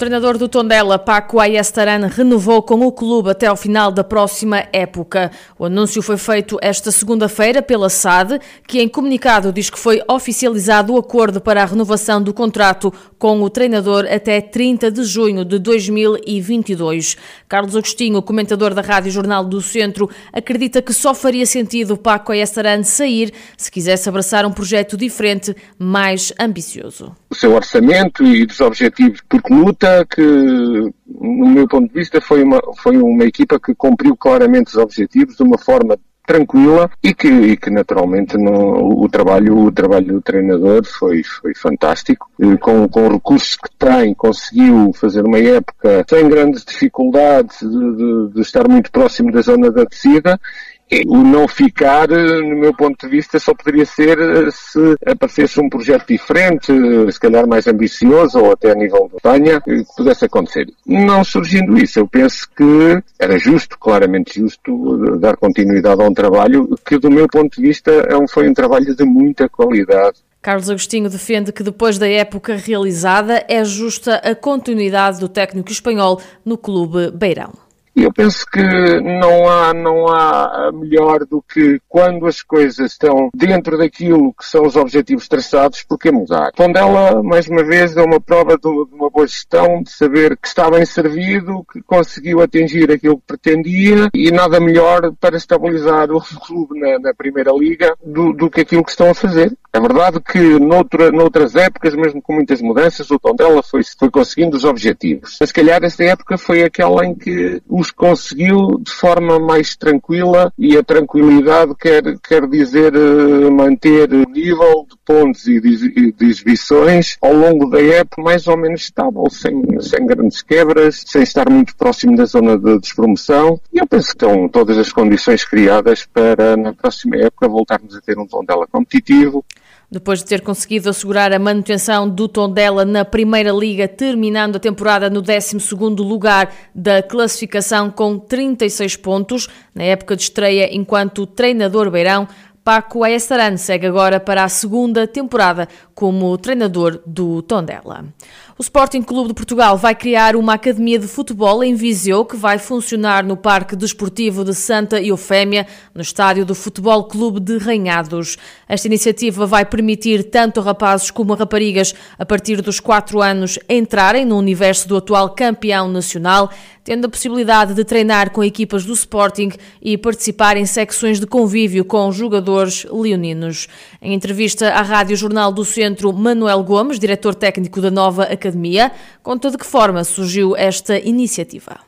Treinador do Tondela, Paco Ayestaran, renovou com o clube até ao final da próxima época. O anúncio foi feito esta segunda-feira pela SAD, que em comunicado diz que foi oficializado o acordo para a renovação do contrato com o treinador até 30 de junho de 2022. Carlos Agostinho, comentador da Rádio Jornal do Centro, acredita que só faria sentido Paco Ayestaran sair se quisesse abraçar um projeto diferente, mais ambicioso. O seu orçamento e dos objetivos por luta que, no meu ponto de vista, foi uma, foi uma equipa que cumpriu claramente os objetivos de uma forma tranquila e que, e que naturalmente no, o trabalho o trabalho do treinador foi foi fantástico. Com, com recursos que tem conseguiu fazer uma época sem grandes dificuldades de, de, de estar muito próximo da zona da descida o não ficar, no meu ponto de vista, só poderia ser eh, se aparecesse um projeto diferente, se calhar mais ambicioso ou até a nível de Espanha, que pudesse acontecer. Não surgindo isso, eu penso que era justo, claramente justo, dar continuidade a um trabalho que, do meu ponto de vista, é foi um trabalho de muita qualidade. Carlos Agostinho defende que depois da época realizada é justa a continuidade do técnico espanhol no clube Beirão. Eu penso que não há, não há melhor do que quando as coisas estão dentro daquilo que são os objetivos traçados, porque mudar. Tondela, mais uma vez, é uma prova de uma boa gestão, de saber que está bem servido, que conseguiu atingir aquilo que pretendia e nada melhor para estabilizar o clube na, na Primeira Liga do, do que aquilo que estão a fazer. É verdade que noutra, noutras épocas, mesmo com muitas mudanças, o Tondela foi, foi conseguindo os objetivos. Mas se calhar esta época foi aquela em que os conseguiu de forma mais tranquila e a tranquilidade quer, quer dizer eh, manter o nível de pontos e de, exibições ao longo da época mais ou menos estável, sem, sem grandes quebras, sem estar muito próximo da zona de despromoção. E eu penso que estão todas as condições criadas para na próxima época voltarmos a ter um Tondela competitivo depois de ter conseguido assegurar a manutenção do Tondela na Primeira Liga, terminando a temporada no 12º lugar da classificação com 36 pontos, na época de estreia enquanto treinador beirão, Paco Ayestaran segue agora para a segunda temporada como treinador do Tondela. O Sporting Clube de Portugal vai criar uma academia de futebol em Viseu que vai funcionar no Parque Desportivo de Santa Eufémia, no estádio do Futebol Clube de Ranhados. Esta iniciativa vai permitir tanto rapazes como raparigas a partir dos 4 anos entrarem no universo do atual campeão nacional, tendo a possibilidade de treinar com equipas do Sporting e participar em secções de convívio com jogadores leoninos. Em entrevista à Rádio Jornal do Centro, Manuel Gomes, diretor técnico da nova academia, Academia. Conta de que forma surgiu esta iniciativa?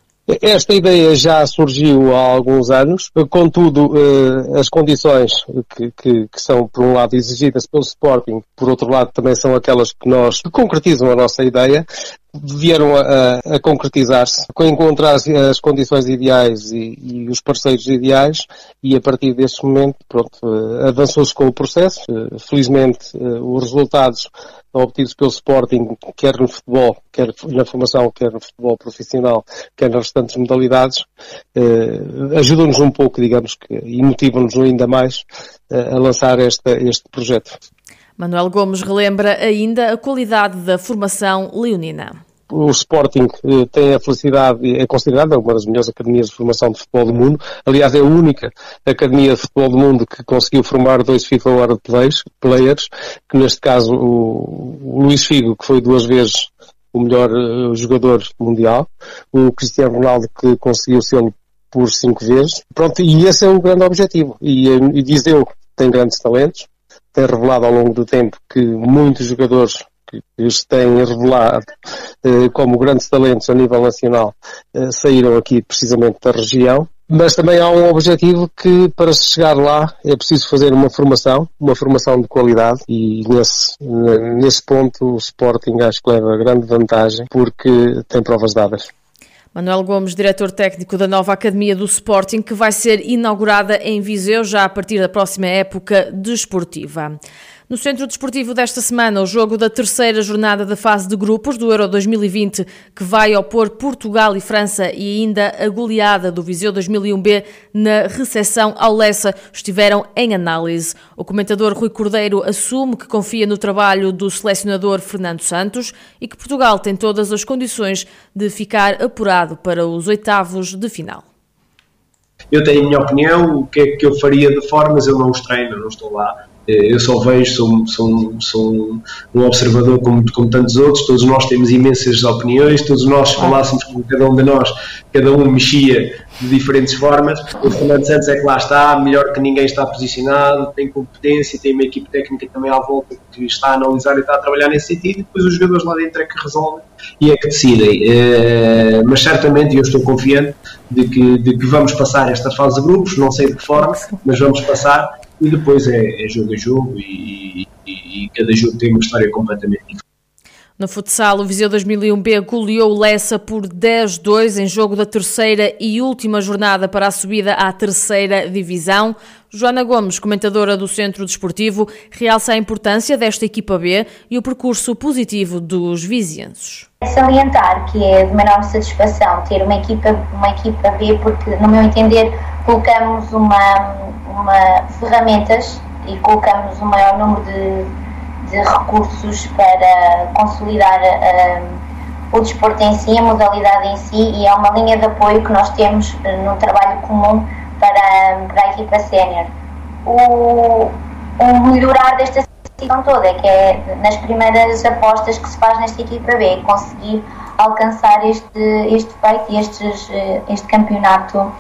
Esta ideia já surgiu há alguns anos, contudo, eh, as condições que, que, que, são, por um lado, exigidas pelo Sporting, por outro lado, também são aquelas que nós que concretizam a nossa ideia, vieram a, a concretizar-se, encontrar as, as condições ideais e, e, os parceiros ideais, e a partir desse momento, pronto, eh, avançou-se com o processo. Eh, felizmente, eh, os resultados obtidos pelo Sporting, quer no futebol, quer na formação, quer no futebol profissional, quer nas restantes modalidades, ajudam-nos um pouco, digamos, que, e motivam-nos ainda mais a lançar esta, este projeto. Manuel Gomes relembra ainda a qualidade da formação leonina. O Sporting eh, tem a felicidade, é considerada uma das melhores academias de formação de futebol do mundo. Aliás, é a única academia de futebol do mundo que conseguiu formar dois FIFA World Players, que neste caso o, Luís Figo, que foi duas vezes o melhor eh, jogador mundial, o Cristiano Ronaldo, que conseguiu ser por cinco vezes. Pronto, e esse é o grande objetivo. E, eh, e diz eu, tem grandes talentos, tem revelado ao longo do tempo que muitos jogadores que se têm revelado eh, como grandes talentos a nível nacional eh, saíram aqui precisamente da região. Mas também há um objetivo que para chegar lá é preciso fazer uma formação, uma formação de qualidade e nesse, nesse ponto o Sporting acho que leva grande vantagem porque tem provas dadas. Manuel Gomes, diretor técnico da nova Academia do Sporting, que vai ser inaugurada em Viseu já a partir da próxima época desportiva. No centro desportivo desta semana, o jogo da terceira jornada da fase de grupos do Euro 2020, que vai opor Portugal e França e ainda a goleada do Viseu 2001B na recepção ao Lessa, estiveram em análise. O comentador Rui Cordeiro assume que confia no trabalho do selecionador Fernando Santos e que Portugal tem todas as condições de ficar apurado para os oitavos de final. Eu tenho a minha opinião, o que é que eu faria de formas, eu não os treino, não estou lá eu só vejo, sou, sou, sou um observador como, como tantos outros, todos nós temos imensas opiniões, todos nós falássemos com cada um de nós, cada um mexia de diferentes formas. O Fernando Santos é que lá está, melhor que ninguém está posicionado, tem competência, tem uma equipe técnica também à volta que está a analisar e está a trabalhar nesse sentido, e depois os jogadores lá dentro é que resolvem e é que decidem. Eh, mas certamente eu estou confiante de que, de que vamos passar esta fase de grupos, não sei de que forma, mas vamos passar e depois é, é jogo a jogo e, e, e, cada jogo tem uma história completamente diferente. No futsal, o Viseu 2001B goleou o Lessa por 10-2 em jogo da terceira e última jornada para a subida à terceira divisão. Joana Gomes, comentadora do Centro Desportivo, realça a importância desta equipa B e o percurso positivo dos vizienses. Salientar que é de menor satisfação ter uma equipa, uma equipa B, porque, no meu entender, colocamos uma, uma ferramentas e colocamos o maior número de, de recursos para consolidar uh, o desporto em si, a modalidade em si, e é uma linha de apoio que nós temos uh, no trabalho comum para, para a equipa sénior. O, o melhorar desta situação toda que é nas primeiras apostas que se faz nesta equipa B, conseguir alcançar este, este feito e eh, este campeonato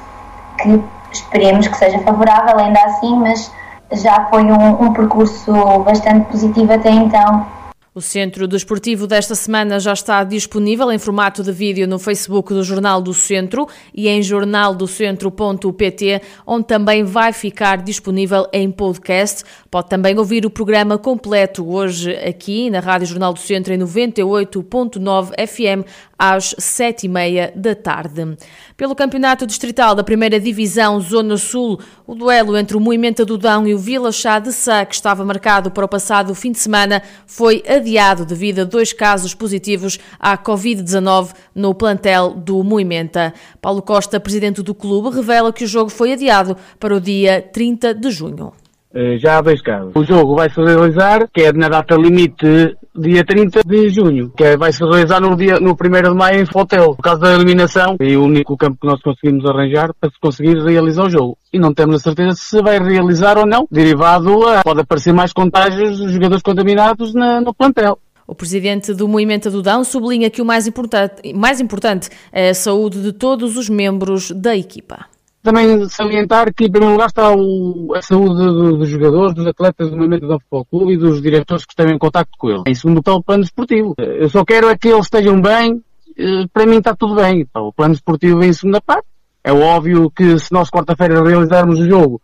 que esperemos que seja favorável ainda assim, mas já foi um, um percurso bastante positivo até então. O Centro Desportivo desta semana já está disponível em formato de vídeo no Facebook do Jornal do Centro e em jornaldocentro.pt, onde também vai ficar disponível em podcast. Pode também ouvir o programa completo hoje aqui na Rádio Jornal do Centro em 98.9 FM às sete e meia da tarde. Pelo Campeonato Distrital da Primeira Divisão Zona Sul, o duelo entre o Moimenta do Dão e o Vila Chá de Sá, que estava marcado para o passado fim de semana, foi adiado devido a dois casos positivos à Covid-19 no plantel do Moimenta. Paulo Costa, presidente do clube, revela que o jogo foi adiado para o dia 30 de junho. Eh, já há dois casos. O jogo vai se realizar, que é na data limite dia 30 de junho, que é, vai se realizar no dia no 1 de maio em Fotel, por causa da eliminação, é o único campo que nós conseguimos arranjar para conseguir realizar o jogo. E não temos a certeza se vai realizar ou não, derivado a pode aparecer mais contágios dos jogadores contaminados na, no plantel. O presidente do Movimento do Dão sublinha que o mais importante, mais importante é a saúde de todos os membros da equipa. Também salientar que, em primeiro lugar, está o, a saúde dos jogadores, dos atletas do movimento do Futebol Clube e dos diretores que estão em contato com ele. Em segundo lugar, o plano desportivo. Eu só quero é que eles estejam bem. Eh, para mim está tudo bem. Então, o plano desportivo vem em segunda parte. É óbvio que se nós quarta-feira realizarmos o jogo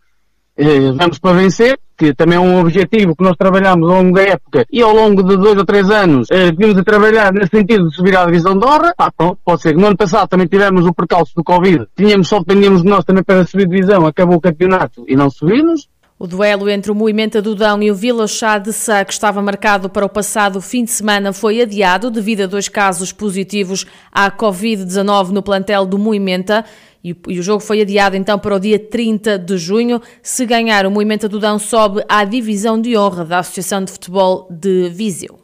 eh, vamos para vencer, que também é um objetivo que nós trabalhamos ao longo da época e ao longo de dois ou três anos eh, vimos a trabalhar nesse sentido de subir à divisão de honra. Ah, pronto, pode ser que no ano passado também tivemos o percalço do Covid, tínhamos só dependíamos de nós também para subir divisão, acabou o campeonato e não subimos. O duelo entre o Movimento do Dão e o Vila Chá de Sá, que estava marcado para o passado fim de semana, foi adiado devido a dois casos positivos à Covid-19 no plantel do Movimenta. E o jogo foi adiado então para o dia 30 de junho. Se ganhar, o Movimento do Dão sobe à divisão de honra da Associação de Futebol de Viseu.